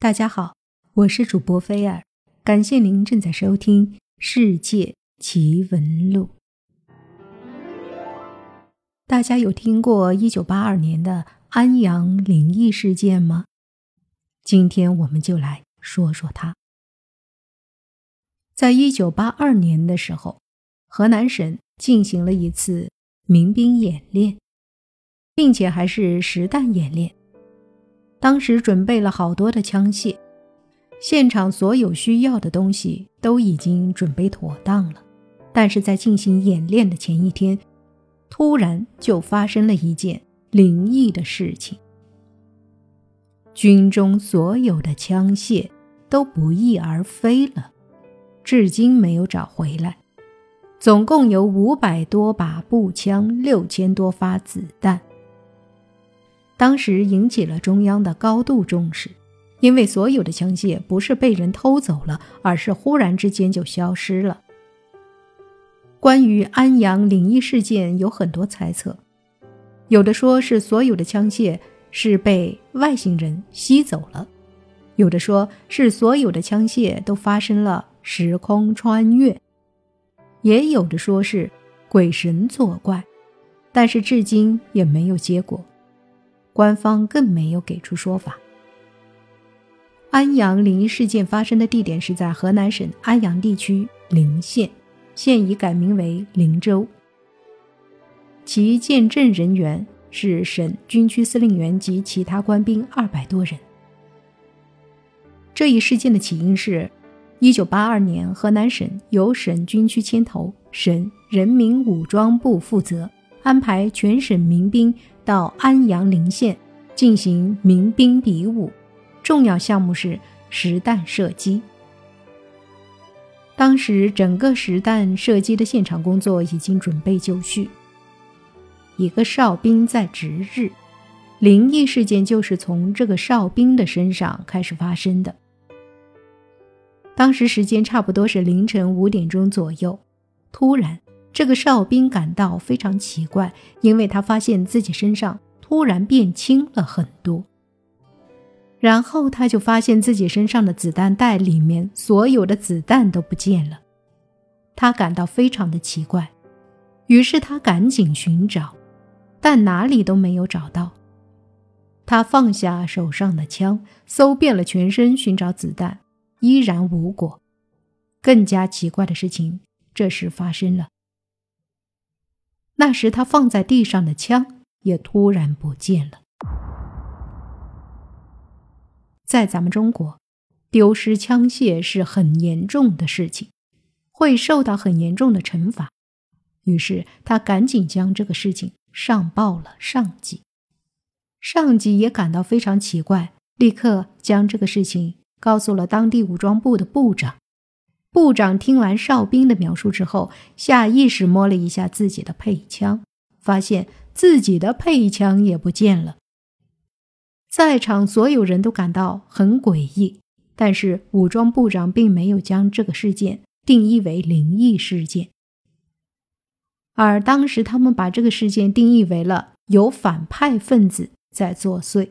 大家好，我是主播菲尔，感谢您正在收听《世界奇闻录》。大家有听过一九八二年的安阳灵异事件吗？今天我们就来说说它。在一九八二年的时候，河南省进行了一次民兵演练，并且还是实弹演练。当时准备了好多的枪械，现场所有需要的东西都已经准备妥当了。但是在进行演练的前一天，突然就发生了一件灵异的事情：军中所有的枪械都不翼而飞了，至今没有找回来。总共有五百多把步枪，六千多发子弹。当时引起了中央的高度重视，因为所有的枪械不是被人偷走了，而是忽然之间就消失了。关于安阳灵异事件有很多猜测，有的说是所有的枪械是被外星人吸走了，有的说是所有的枪械都发生了时空穿越，也有的说是鬼神作怪，但是至今也没有结果。官方更没有给出说法。安阳灵异事件发生的地点是在河南省安阳地区陵县，现已改名为灵州。其见证人员是省军区司令员及其他官兵二百多人。这一事件的起因是，一九八二年河南省由省军区牵头，省人民武装部负责。安排全省民兵到安阳陵县进行民兵比武，重要项目是实弹射击。当时整个实弹射击的现场工作已经准备就绪，一个哨兵在值日，灵异事件就是从这个哨兵的身上开始发生的。当时时间差不多是凌晨五点钟左右，突然。这个哨兵感到非常奇怪，因为他发现自己身上突然变轻了很多。然后他就发现自己身上的子弹袋里面所有的子弹都不见了，他感到非常的奇怪，于是他赶紧寻找，但哪里都没有找到。他放下手上的枪，搜遍了全身寻找子弹，依然无果。更加奇怪的事情这时发生了。那时，他放在地上的枪也突然不见了。在咱们中国，丢失枪械是很严重的事情，会受到很严重的惩罚。于是，他赶紧将这个事情上报了上级。上级也感到非常奇怪，立刻将这个事情告诉了当地武装部的部长。部长听完哨兵的描述之后，下意识摸了一下自己的配枪，发现自己的配枪也不见了。在场所有人都感到很诡异，但是武装部长并没有将这个事件定义为灵异事件，而当时他们把这个事件定义为了有反派分子在作祟，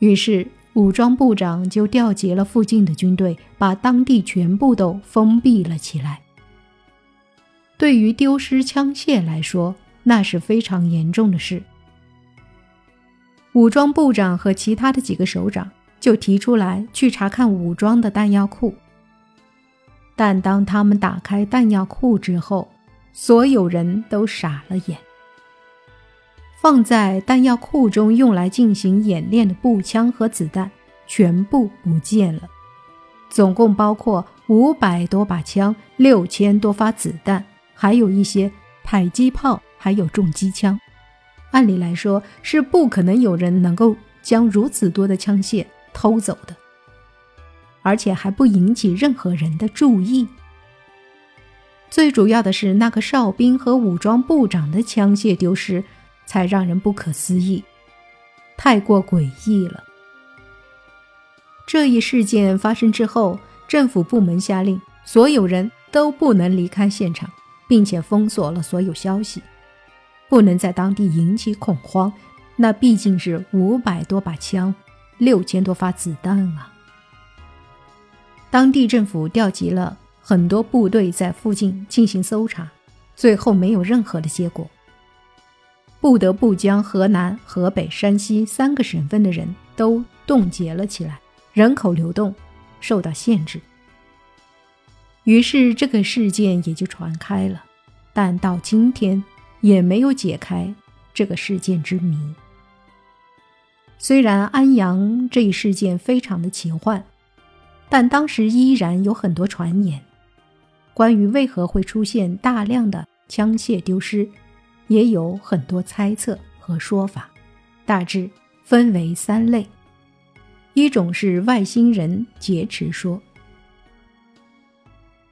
于是。武装部长就调集了附近的军队，把当地全部都封闭了起来。对于丢失枪械来说，那是非常严重的事。武装部长和其他的几个首长就提出来去查看武装的弹药库，但当他们打开弹药库之后，所有人都傻了眼。放在弹药库中用来进行演练的步枪和子弹全部不见了，总共包括五百多把枪、六千多发子弹，还有一些迫击炮，还有重机枪。按理来说是不可能有人能够将如此多的枪械偷走的，而且还不引起任何人的注意。最主要的是那个哨兵和武装部长的枪械丢失。才让人不可思议，太过诡异了。这一事件发生之后，政府部门下令所有人都不能离开现场，并且封锁了所有消息，不能在当地引起恐慌。那毕竟是五百多把枪，六千多发子弹啊！当地政府调集了很多部队在附近进行搜查，最后没有任何的结果，不得不将河南、河北、山西三个省份的人都冻结了起来，人口流动受到限制。于是这个事件也就传开了，但到今天也没有解开这个事件之谜。虽然安阳这一事件非常的奇幻，但当时依然有很多传言，关于为何会出现大量的枪械丢失，也有很多猜测和说法，大致分为三类：一种是外星人劫持说。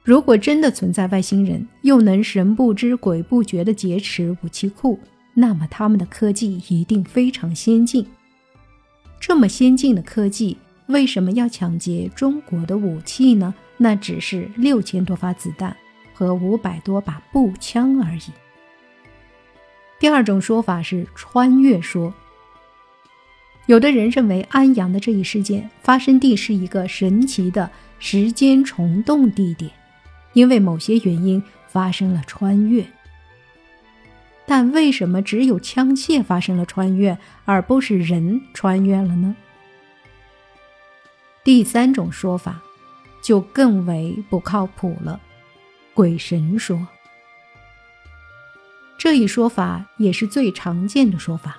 如果真的存在外星人，又能神不知鬼不觉地劫持武器库，那么他们的科技一定非常先进。这么先进的科技，为什么要抢劫中国的武器呢？那只是六千多发子弹和五百多把步枪而已。第二种说法是穿越说，有的人认为安阳的这一事件发生地是一个神奇的时间虫洞地点。因为某些原因发生了穿越，但为什么只有枪械发生了穿越，而不是人穿越了呢？第三种说法就更为不靠谱了，鬼神说。这一说法也是最常见的说法。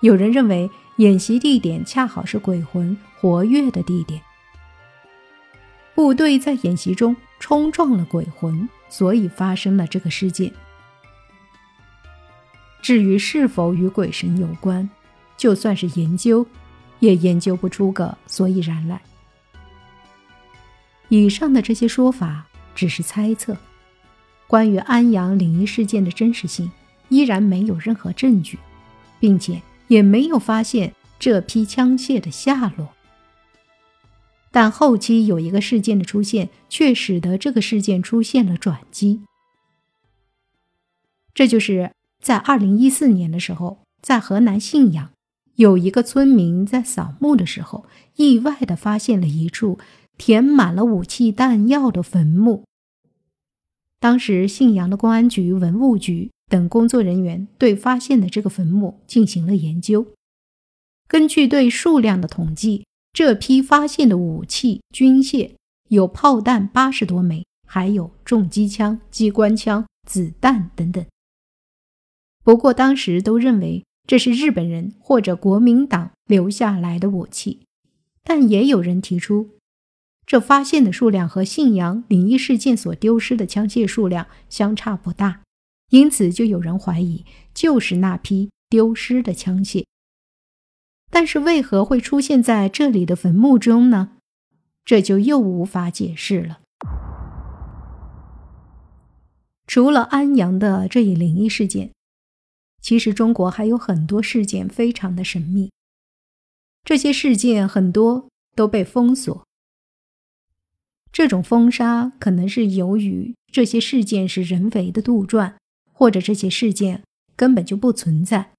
有人认为演习地点恰好是鬼魂活跃的地点。部队在演习中冲撞了鬼魂，所以发生了这个事件。至于是否与鬼神有关，就算是研究，也研究不出个所以然来。以上的这些说法只是猜测，关于安阳灵异事件的真实性依然没有任何证据，并且也没有发现这批枪械的下落。但后期有一个事件的出现，却使得这个事件出现了转机。这就是在二零一四年的时候，在河南信阳，有一个村民在扫墓的时候，意外的发现了一处填满了武器弹药的坟墓。当时信阳的公安局、文物局等工作人员对发现的这个坟墓进行了研究，根据对数量的统计。这批发现的武器军械有炮弹八十多枚，还有重机枪、机关枪、子弹等等。不过当时都认为这是日本人或者国民党留下来的武器，但也有人提出，这发现的数量和信阳灵异事件所丢失的枪械数量相差不大，因此就有人怀疑就是那批丢失的枪械。但是为何会出现在这里的坟墓中呢？这就又无法解释了。除了安阳的这一灵异事件，其实中国还有很多事件非常的神秘。这些事件很多都被封锁，这种封杀可能是由于这些事件是人为的杜撰，或者这些事件根本就不存在。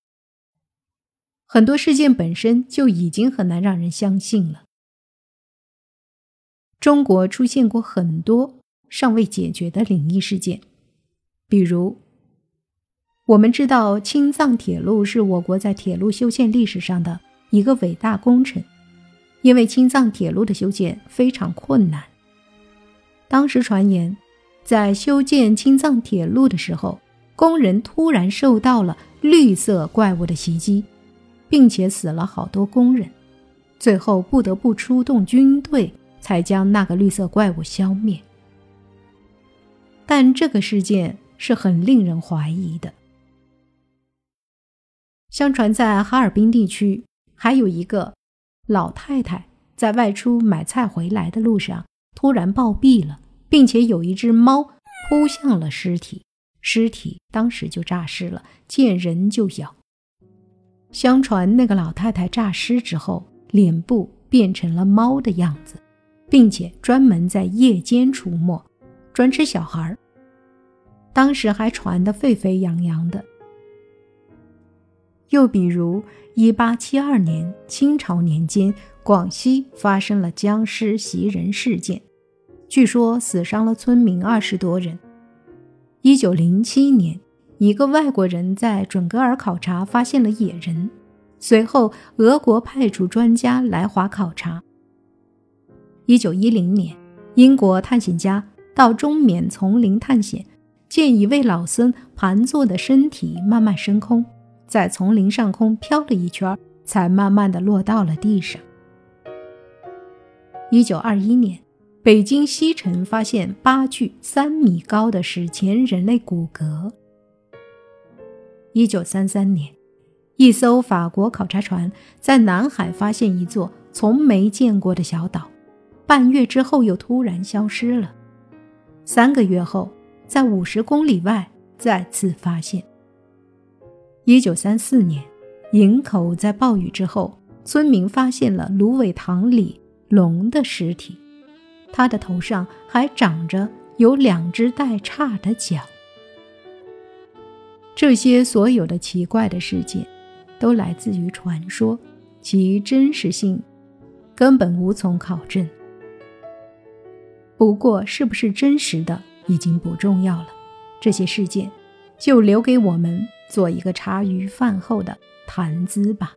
很多事件本身就已经很难让人相信了。中国出现过很多尚未解决的灵异事件，比如，我们知道青藏铁路是我国在铁路修建历史上的一个伟大工程，因为青藏铁路的修建非常困难。当时传言，在修建青藏铁路的时候，工人突然受到了绿色怪物的袭击。并且死了好多工人，最后不得不出动军队才将那个绿色怪物消灭。但这个事件是很令人怀疑的。相传在哈尔滨地区，还有一个老太太在外出买菜回来的路上突然暴毙了，并且有一只猫扑向了尸体，尸体当时就诈尸了，见人就咬。相传那个老太太诈尸之后，脸部变成了猫的样子，并且专门在夜间出没，专吃小孩当时还传得沸沸扬扬的。又比如，一八七二年清朝年间，广西发生了僵尸袭人事件，据说死伤了村民二十多人。一九零七年，一个外国人在准格尔考察发现了野人，随后俄国派出专家来华考察。一九一零年，英国探险家到中缅丛林探险，见一位老僧盘坐的身体慢慢升空。在丛林上空飘了一圈，才慢慢的落到了地上。一九二一年，北京西城发现八具三米高的史前人类骨骼。一九三三年，一艘法国考察船在南海发现一座从没见过的小岛，半月之后又突然消失了。三个月后，在五十公里外再次发现。一九三四年，营口在暴雨之后，村民发现了芦苇塘里龙的尸体，它的头上还长着有两只带叉的角。这些所有的奇怪的事件，都来自于传说，其真实性根本无从考证。不过，是不是真实的已经不重要了，这些事件就留给我们。做一个茶余饭后的谈资吧。